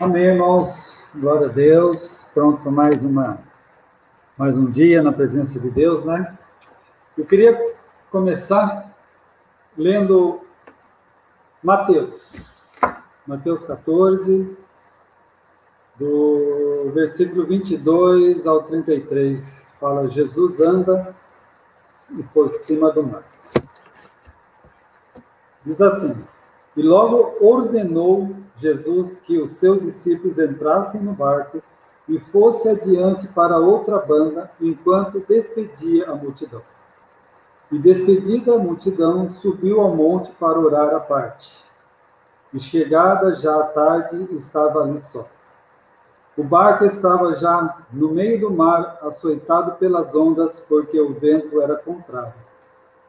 Amém, irmãos. Glória a Deus. Pronto para mais uma mais um dia na presença de Deus, né? Eu queria começar lendo Mateus. Mateus 14, do versículo 22 ao 33, fala Jesus anda e por cima do mar. Diz assim: E logo ordenou Jesus que os seus discípulos entrassem no barco e fosse adiante para outra banda, enquanto despedia a multidão. E despedida a multidão, subiu ao monte para orar à parte. E chegada já à tarde, estava ali só. O barco estava já no meio do mar, açoitado pelas ondas, porque o vento era contrário.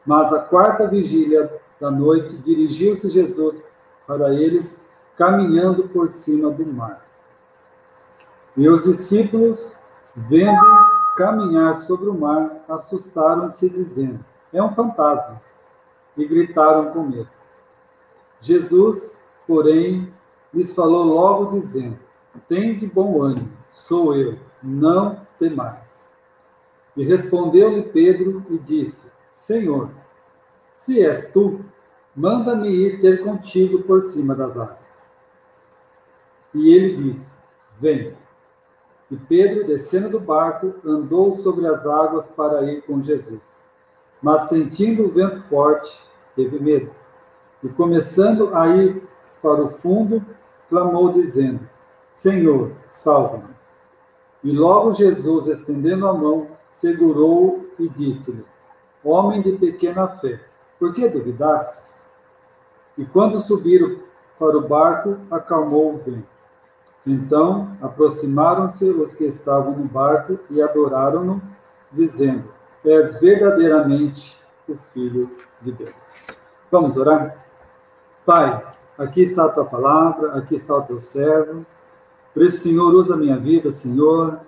Mas a quarta vigília da noite, dirigiu-se Jesus para eles caminhando por cima do mar. E os discípulos, vendo caminhar sobre o mar, assustaram-se, dizendo: É um fantasma, e gritaram com medo. Jesus, porém, lhes falou logo, dizendo: Tende bom ânimo, sou eu, não temais. E respondeu-lhe Pedro e disse: Senhor, se és tu, manda-me ir ter contigo por cima das águas. E ele disse: Vem. E Pedro, descendo do barco, andou sobre as águas para ir com Jesus. Mas sentindo o vento forte, teve medo. E começando a ir para o fundo, clamou, dizendo: Senhor, salva-me. E logo Jesus, estendendo a mão, segurou-o e disse-lhe: Homem de pequena fé, por que duvidaste? E quando subiram para o barco, acalmou o vento. Então aproximaram-se os que estavam no barco e adoraram-no, dizendo: És verdadeiramente o Filho de Deus. Vamos orar? Pai, aqui está a tua palavra, aqui está o teu servo. Por isso, Senhor, usa a minha vida, Senhor,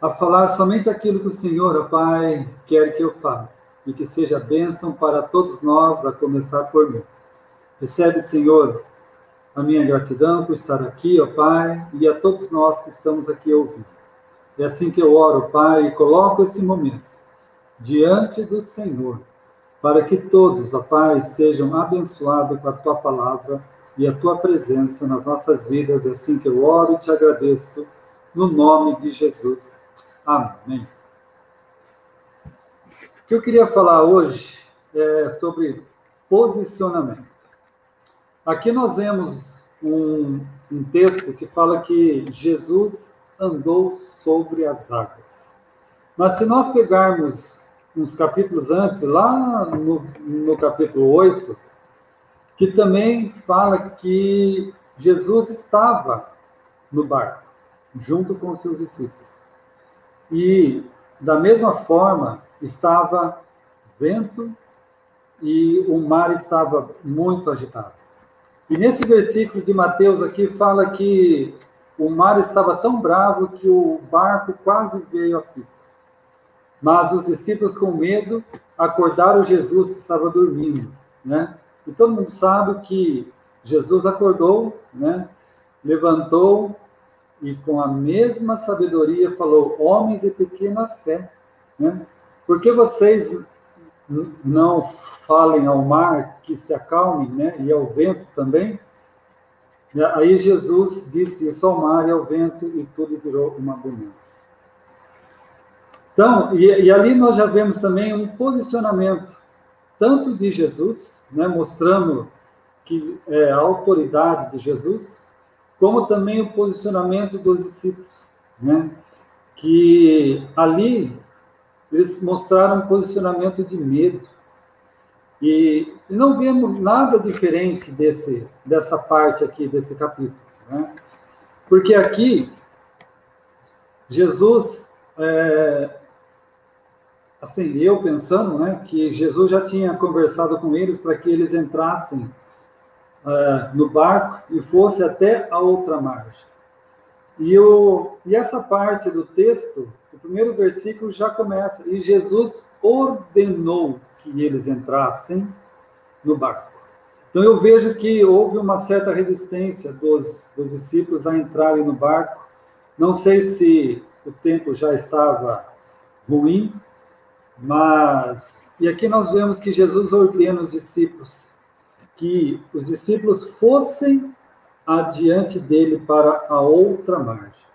a falar somente aquilo que o Senhor, ó Pai, quer que eu fale, e que seja bênção para todos nós, a começar por mim. Recebe, Senhor, a minha gratidão por estar aqui, ó Pai, e a todos nós que estamos aqui ouvindo. É assim que eu oro, Pai, e coloco esse momento diante do Senhor, para que todos, ó Pai, sejam abençoados com a tua palavra e a tua presença nas nossas vidas. É assim que eu oro e te agradeço, no nome de Jesus. Amém. O que eu queria falar hoje é sobre posicionamento. Aqui nós vemos um, um texto que fala que Jesus andou sobre as águas. Mas se nós pegarmos uns capítulos antes, lá no, no capítulo 8, que também fala que Jesus estava no barco, junto com os seus discípulos. E, da mesma forma, estava vento e o mar estava muito agitado. E nesse versículo de Mateus aqui fala que o mar estava tão bravo que o barco quase veio a pico. Mas os discípulos, com medo, acordaram Jesus que estava dormindo, né? E todo mundo sabe que Jesus acordou, né? Levantou e com a mesma sabedoria falou: Homens de pequena fé, né? Por que vocês não falem ao mar que se acalme, né? E ao vento também. Aí Jesus disse isso ao mar e ao vento e tudo virou uma bonança. Então, e, e, ali nós já vemos também um posicionamento tanto de Jesus, né, mostrando que é a autoridade de Jesus, como também o posicionamento dos discípulos, né, que ali eles mostraram um posicionamento de medo, e não vemos nada diferente desse, dessa parte aqui, desse capítulo. Né? Porque aqui, Jesus, é, assim, eu pensando né, que Jesus já tinha conversado com eles para que eles entrassem é, no barco e fosse até a outra margem. E, o, e essa parte do texto, o primeiro versículo já começa, e Jesus ordenou que eles entrassem no barco. Então eu vejo que houve uma certa resistência dos, dos discípulos a entrarem no barco. Não sei se o tempo já estava ruim, mas e aqui nós vemos que Jesus ordena os discípulos que os discípulos fossem adiante dele para a outra margem.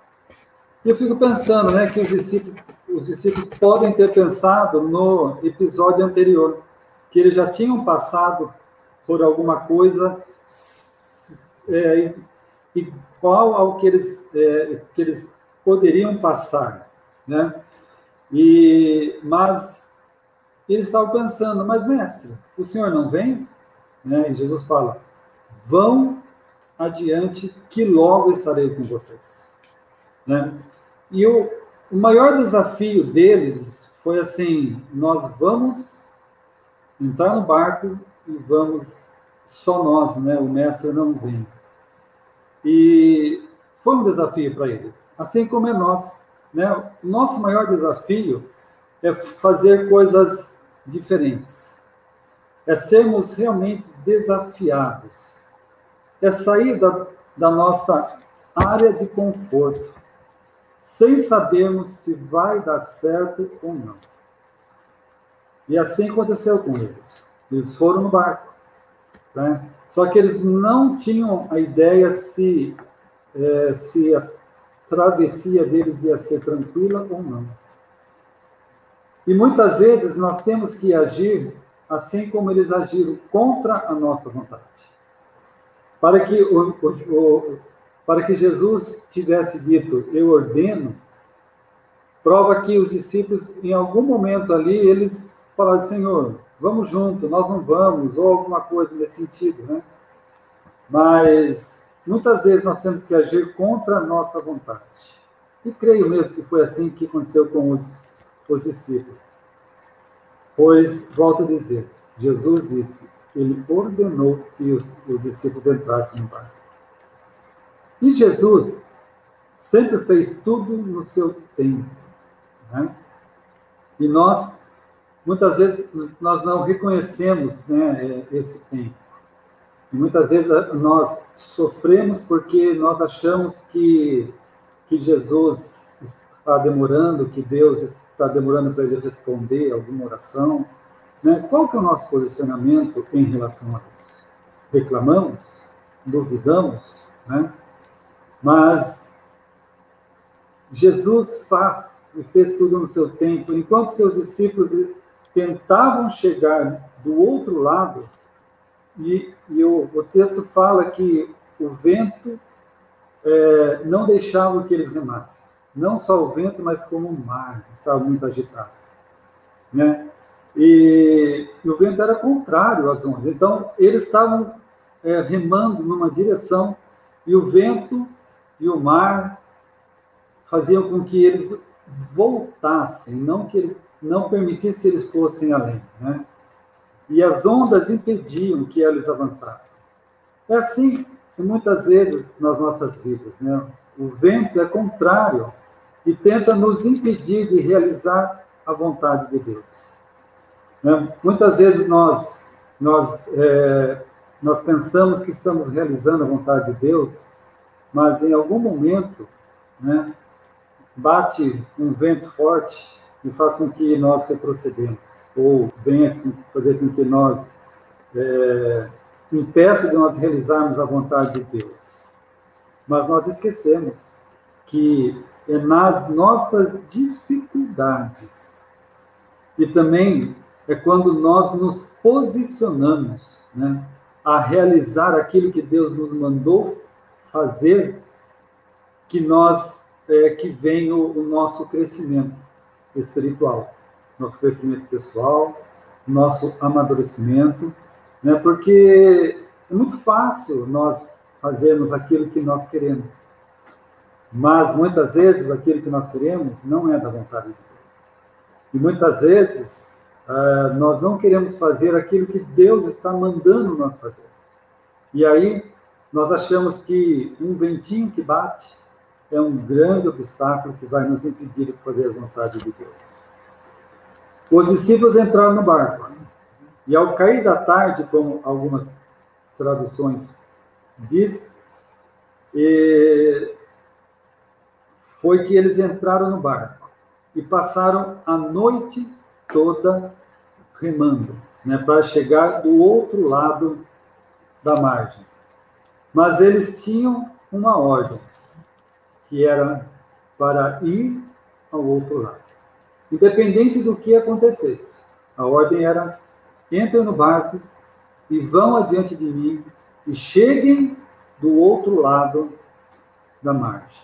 E eu fico pensando, né, que os discípulos, os discípulos podem ter pensado no episódio anterior, que eles já tinham passado por alguma coisa é, igual ao que eles, é, que eles poderiam passar, né? E, mas eles estavam pensando, mas mestre, o senhor não vem? Né? E Jesus fala, vão adiante que logo estarei com vocês. Né? E o, o maior desafio deles foi assim, nós vamos entrar no barco e vamos só nós, né? O mestre não vem. E foi um desafio para eles, assim como é nós, né? O nosso maior desafio é fazer coisas diferentes. É sermos realmente desafiados. É sair da, da nossa área de conforto, sem sabermos se vai dar certo ou não. E assim aconteceu com eles. Eles foram no barco. Né? Só que eles não tinham a ideia se, é, se a travessia deles ia ser tranquila ou não. E muitas vezes nós temos que agir assim como eles agiram contra a nossa vontade. Para que, o, o, o, para que Jesus tivesse dito, eu ordeno, prova que os discípulos, em algum momento ali, eles falaram, Senhor, vamos junto, nós não vamos, ou alguma coisa nesse sentido, né? Mas muitas vezes nós temos que agir contra a nossa vontade. E creio mesmo que foi assim que aconteceu com os, os discípulos. Pois, volto a dizer, Jesus disse, ele ordenou que os, os discípulos entrassem no barco. E Jesus sempre fez tudo no seu tempo. Né? E nós muitas vezes nós não reconhecemos né, esse tempo. E muitas vezes nós sofremos porque nós achamos que, que Jesus está demorando, que Deus está demorando para ele responder alguma oração. Né? Qual que é o nosso posicionamento em relação a isso? Reclamamos? Duvidamos? Né? Mas Jesus faz e fez tudo no seu tempo. Enquanto seus discípulos tentavam chegar do outro lado, e, e o, o, texto fala que o vento é, não deixava que eles remassem. Não só o vento, mas como o mar estava muito agitado. Né? E, e o vento era contrário às ondas. Então, eles estavam é, remando numa direção e o vento e o mar faziam com que eles voltassem, não que eles não permitisse que eles fossem além, né? E as ondas impediam que eles avançassem. É assim que muitas vezes nas nossas vidas, né? O vento é contrário e tenta nos impedir de realizar a vontade de Deus. Né? Muitas vezes nós nós é, nós pensamos que estamos realizando a vontade de Deus, mas em algum momento, né, bate um vento forte e faz com que nós retrocedemos, ou venha fazer com que nós é, impeça de nós realizarmos a vontade de Deus. Mas nós esquecemos que é nas nossas dificuldades e também é quando nós nos posicionamos né, a realizar aquilo que Deus nos mandou fazer, que nós é, que vem o, o nosso crescimento espiritual, nosso crescimento pessoal, nosso amadurecimento, né? Porque é muito fácil nós fazermos aquilo que nós queremos, mas muitas vezes aquilo que nós queremos não é da vontade de Deus. E muitas vezes uh, nós não queremos fazer aquilo que Deus está mandando nós fazermos. E aí nós achamos que um ventinho que bate é um grande obstáculo que vai nos impedir de fazer a vontade de Deus. Os discípulos entraram no barco e, ao cair da tarde, como algumas traduções diz, foi que eles entraram no barco e passaram a noite toda remando, né, para chegar do outro lado da margem. Mas eles tinham uma ordem, que era para ir ao outro lado. Independente do que acontecesse, a ordem era: entrem no barco e vão adiante de mim e cheguem do outro lado da margem.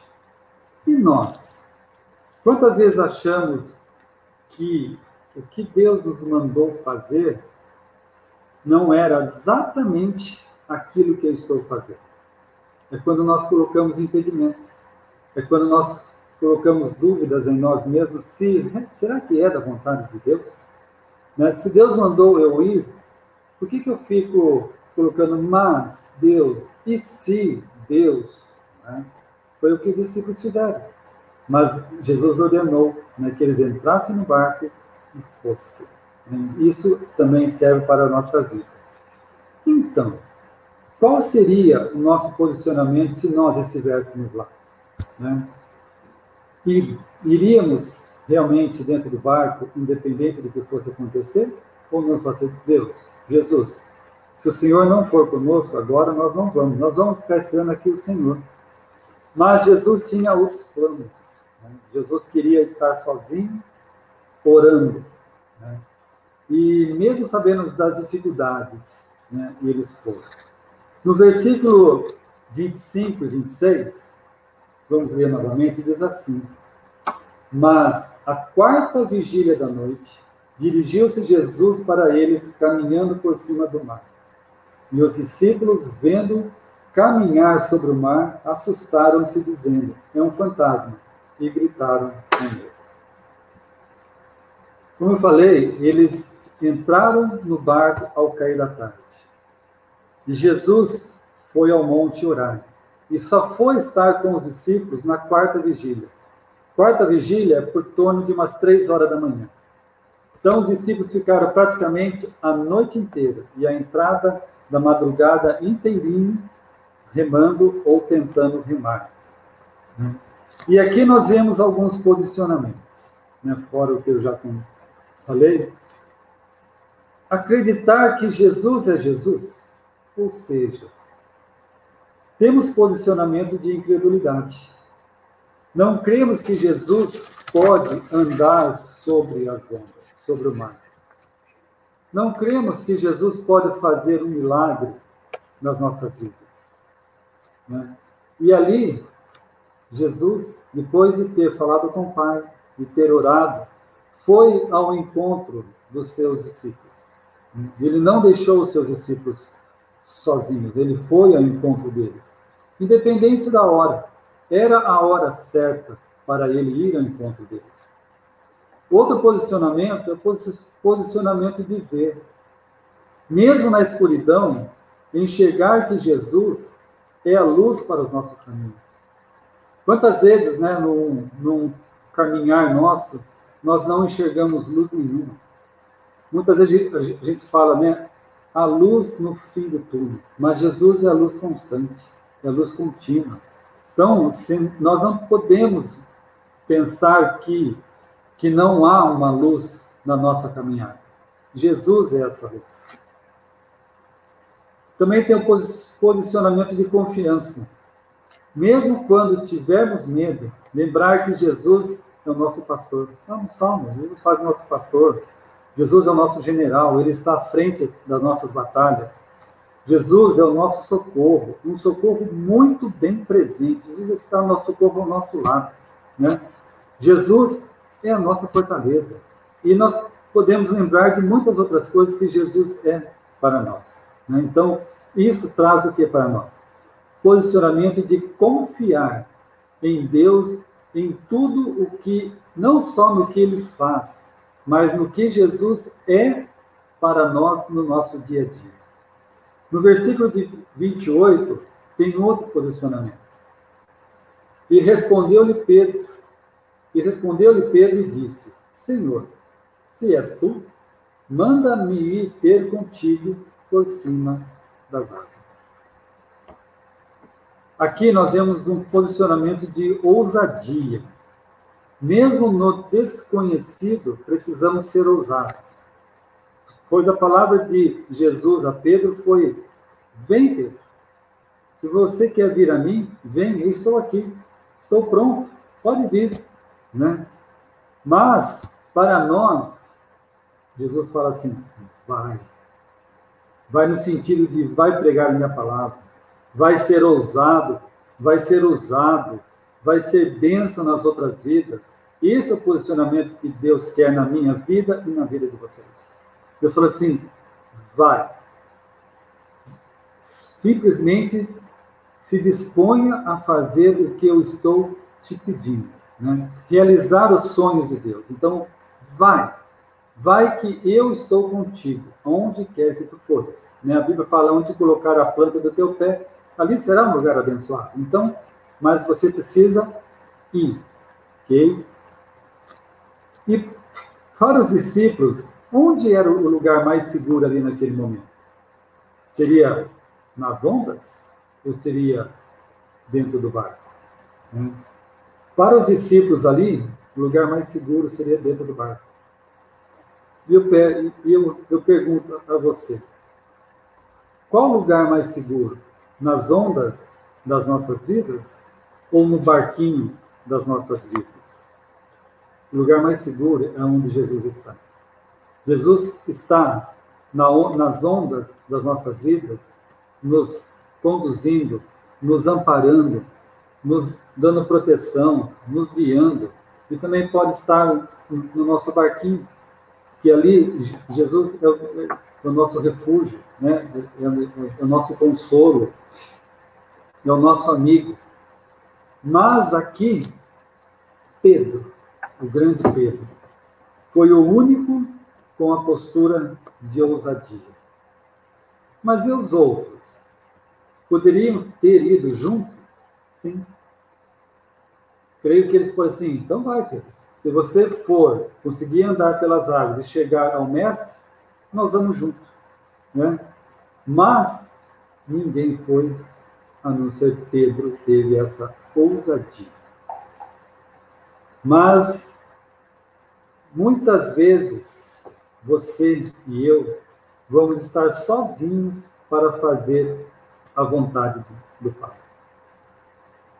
E nós? Quantas vezes achamos que o que Deus nos mandou fazer não era exatamente aquilo que eu estou fazendo? É quando nós colocamos impedimentos. É quando nós colocamos dúvidas em nós mesmos se será que é da vontade de Deus? Né? Se Deus mandou eu ir, por que, que eu fico colocando mas Deus e se Deus? Né? Foi o que os discípulos fizeram. Mas Jesus ordenou né, que eles entrassem no barco e fossem. Isso também serve para a nossa vida. Então, qual seria o nosso posicionamento se nós estivéssemos lá? Né? E iríamos realmente dentro do barco, independente do que fosse acontecer? Ou nós fazer Deus, Jesus, se o Senhor não for conosco agora, nós não vamos. Nós vamos ficar esperando aqui o Senhor. Mas Jesus tinha outros planos. Né? Jesus queria estar sozinho, orando. Né? E mesmo sabendo das dificuldades, né, eles foram. No versículo 25 e 26, vamos ler novamente, diz assim: Mas a quarta vigília da noite, dirigiu-se Jesus para eles, caminhando por cima do mar. E os discípulos, vendo caminhar sobre o mar, assustaram-se, dizendo: É um fantasma, e gritaram com medo. Como eu falei, eles entraram no barco ao cair da tarde. E Jesus foi ao monte orar. E só foi estar com os discípulos na quarta vigília. Quarta vigília é por torno de umas três horas da manhã. Então, os discípulos ficaram praticamente a noite inteira e a entrada da madrugada inteirinho remando ou tentando remar. E aqui nós vemos alguns posicionamentos, né, fora o que eu já falei. Acreditar que Jesus é Jesus, ou seja, temos posicionamento de incredulidade. Não cremos que Jesus pode andar sobre as ondas, sobre o mar. Não cremos que Jesus pode fazer um milagre nas nossas vidas. Né? E ali, Jesus, depois de ter falado com o Pai e ter orado, foi ao encontro dos seus discípulos. Ele não deixou os seus discípulos sozinhos, ele foi ao encontro deles. Independente da hora, era a hora certa para ele ir ao encontro deles. Outro posicionamento é o posicionamento de ver. Mesmo na escuridão, enxergar que Jesus é a luz para os nossos caminhos. Quantas vezes, né, num, num caminhar nosso, nós não enxergamos luz nenhuma? Muitas vezes a gente fala, né, a luz no fim do túnel, mas Jesus é a luz constante, é a luz contínua. Então, nós não podemos pensar que, que não há uma luz na nossa caminhada. Jesus é essa luz. Também tem o posicionamento de confiança. Mesmo quando tivermos medo, lembrar que Jesus é o nosso pastor. É um salmo, Jesus faz o nosso pastor. Jesus é o nosso general, ele está à frente das nossas batalhas. Jesus é o nosso socorro, um socorro muito bem presente. Jesus está o nosso socorro ao nosso lado. Né? Jesus é a nossa fortaleza. E nós podemos lembrar de muitas outras coisas que Jesus é para nós. Né? Então, isso traz o que para nós? Posicionamento de confiar em Deus, em tudo o que, não só no que Ele faz, mas no que Jesus é para nós no nosso dia a dia. No versículo de 28, tem outro posicionamento. E respondeu-lhe Pedro, e respondeu-lhe Pedro e disse: Senhor, se és tu, manda-me ir ter contigo por cima das águas. Aqui nós vemos um posicionamento de ousadia. Mesmo no desconhecido, precisamos ser ousados. Pois a palavra de Jesus a Pedro foi: Vem, Pedro. Se você quer vir a mim, vem, eu estou aqui. Estou pronto. Pode vir. Né? Mas, para nós, Jesus fala assim: vai. Vai no sentido de vai pregar minha palavra vai ser ousado, vai ser usado, vai ser bênção nas outras vidas. Esse é o posicionamento que Deus quer na minha vida e na vida de vocês. Deus falou assim: vai. Simplesmente se disponha a fazer o que eu estou te pedindo. Né? Realizar os sonhos de Deus. Então, vai. Vai que eu estou contigo, onde quer que tu fores. Né? A Bíblia fala onde colocar a planta do teu pé, ali será um lugar abençoado. Então, mas você precisa ir, ok? E para os discípulos, onde era o lugar mais seguro ali naquele momento? Seria nas ondas ou seria dentro do barco? Né? Para os discípulos ali, o lugar mais seguro seria dentro do barco. E eu, eu, eu pergunto a você: qual lugar mais seguro? nas ondas das nossas vidas ou no barquinho das nossas vidas? O lugar mais seguro é onde Jesus está. Jesus está na, nas ondas das nossas vidas, nos conduzindo, nos amparando, nos dando proteção, nos guiando, e também pode estar no nosso barquinho, que ali Jesus é o, é o nosso refúgio, né? é, é, é o nosso consolo, é o nosso amigo. Mas aqui, Pedro, o grande Pedro, foi o único com a postura de ousadia. Mas e os outros? Poderiam ter ido junto? Sim. Creio que eles foram assim, então vai, Pedro. Se você for conseguir andar pelas águas e chegar ao mestre, nós vamos junto. Né? Mas ninguém foi a não ser Pedro teve essa ousadia. Mas muitas vezes você e eu vamos estar sozinhos para fazer a vontade do Pai.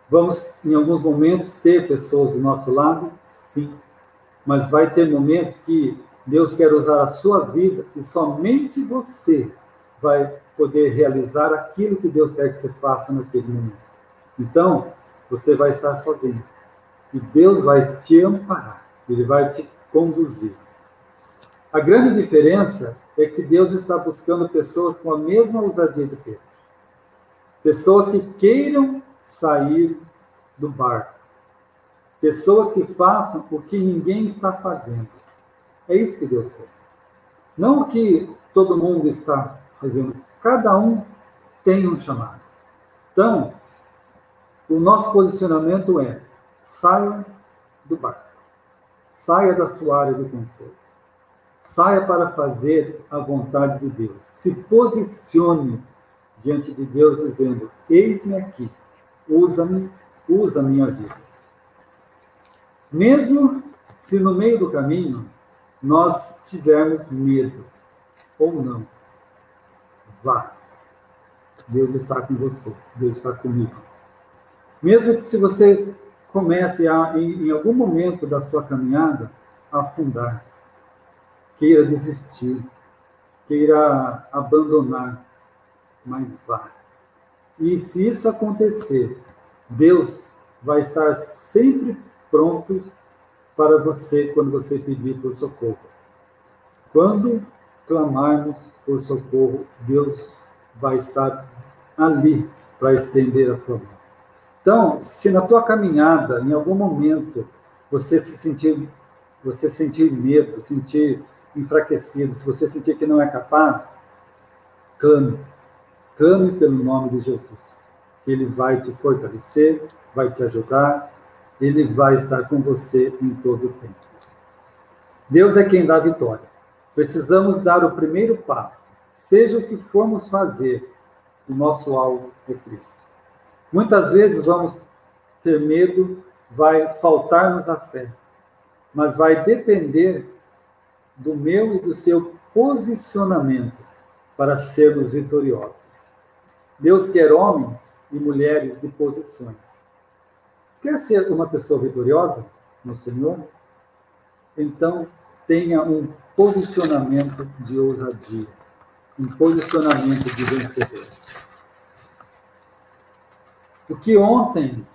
Vamos, em alguns momentos, ter pessoas do nosso lado, sim, mas vai ter momentos que Deus quer usar a sua vida e somente você vai poder realizar aquilo que Deus quer que você faça naquele momento. Então, você vai estar sozinho. E Deus vai te amparar, ele vai te conduzir. A grande diferença é que Deus está buscando pessoas com a mesma ousadia de Pedro. Pessoas que queiram sair do barco. Pessoas que façam o que ninguém está fazendo. É isso que Deus quer. Não o que todo mundo está fazendo. Cada um tem um chamado. Então, o nosso posicionamento é: saia do barco, saia da sua área de conforto, saia para fazer a vontade de Deus, se posicione diante de Deus dizendo: Eis-me aqui, usa-me, usa minha vida. Mesmo se no meio do caminho nós tivermos medo ou não, Vá. Deus está com você. Deus está comigo. Mesmo que se você comece a, em, em algum momento da sua caminhada, a afundar, queira desistir, queira abandonar, mas vá. E se isso acontecer, Deus vai estar sempre pronto para você quando você pedir por socorro. Quando clamarmos por socorro, Deus vai estar ali para estender a tua mão. Então, se na tua caminhada, em algum momento, você se sentir, você sentir medo, sentir enfraquecido, se você sentir que não é capaz, clame. Clame pelo nome de Jesus. Ele vai te fortalecer, vai te ajudar, ele vai estar com você em todo o tempo. Deus é quem dá vitória. Precisamos dar o primeiro passo. Seja o que formos fazer, o nosso alvo é Cristo. Muitas vezes vamos ter medo, vai faltar-nos a fé, mas vai depender do meu e do seu posicionamento para sermos vitoriosos. Deus quer homens e mulheres de posições. Quer ser uma pessoa vitoriosa no Senhor? Então, tenha um posicionamento de ousadia, um posicionamento de vencedor. O que ontem,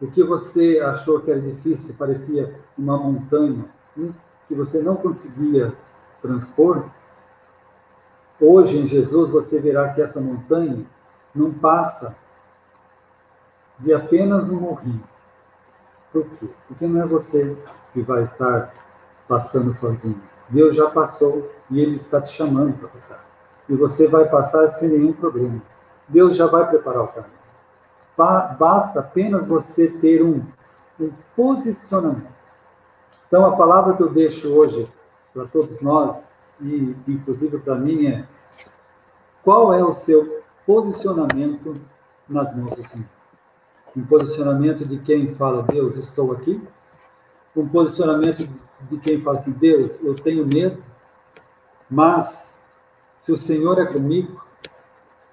o que você achou que era difícil, parecia uma montanha, hum, que você não conseguia transpor, hoje em Jesus você verá que essa montanha não passa de apenas um morrinho. Por quê? Porque não é você que vai estar passando sozinho. Deus já passou e Ele está te chamando para passar. E você vai passar sem nenhum problema. Deus já vai preparar o caminho. Basta apenas você ter um, um posicionamento. Então, a palavra que eu deixo hoje para todos nós, e inclusive para mim, é: qual é o seu posicionamento nas mãos do Senhor? Um posicionamento de quem fala, Deus, estou aqui. Um posicionamento de quem fala assim, Deus, eu tenho medo, mas se o Senhor é comigo,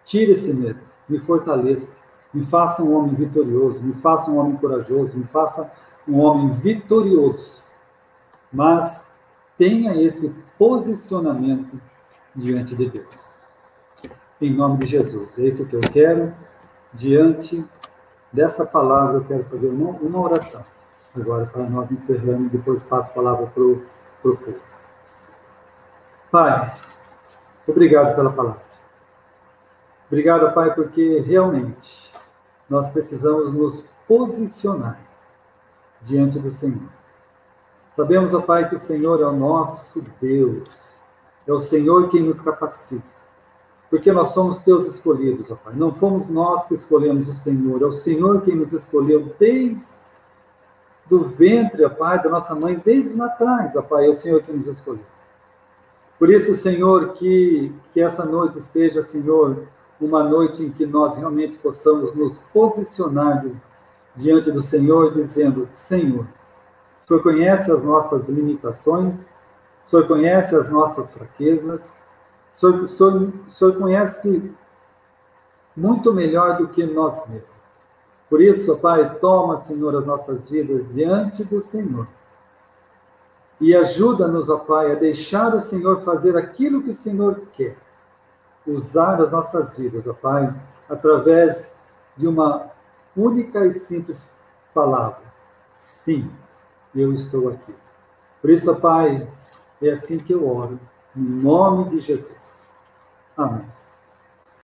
tire esse medo, me fortaleça me faça um homem vitorioso, me faça um homem corajoso, me faça um homem vitorioso. Mas tenha esse posicionamento diante de Deus. Em nome de Jesus. É isso que eu quero. Diante dessa palavra, eu quero fazer uma, uma oração. Agora, para nós encerrarmos, depois passo a palavra para o fogo. Pai, obrigado pela palavra. Obrigado, Pai, porque realmente nós precisamos nos posicionar diante do Senhor. Sabemos, ó Pai, que o Senhor é o nosso Deus, é o Senhor quem nos capacita, porque nós somos teus escolhidos, ó Pai. Não fomos nós que escolhemos o Senhor, é o Senhor quem nos escolheu desde do ventre, ó Pai, da nossa mãe, desde lá atrás, ó Pai, é o Senhor que nos escolheu. Por isso, Senhor, que, que essa noite seja, Senhor, uma noite em que nós realmente possamos nos posicionar diante do Senhor, dizendo: Senhor, o Senhor conhece as nossas limitações, o Senhor conhece as nossas fraquezas, o Senhor, o Senhor, o Senhor conhece muito melhor do que nós mesmos. Por isso, Pai, toma, Senhor, as nossas vidas diante do Senhor. E ajuda-nos, ó Pai, a deixar o Senhor fazer aquilo que o Senhor quer usar as nossas vidas, ó Pai, através de uma única e simples palavra. Sim, eu estou aqui. Por isso, ó Pai, é assim que eu oro, em nome de Jesus. Amém.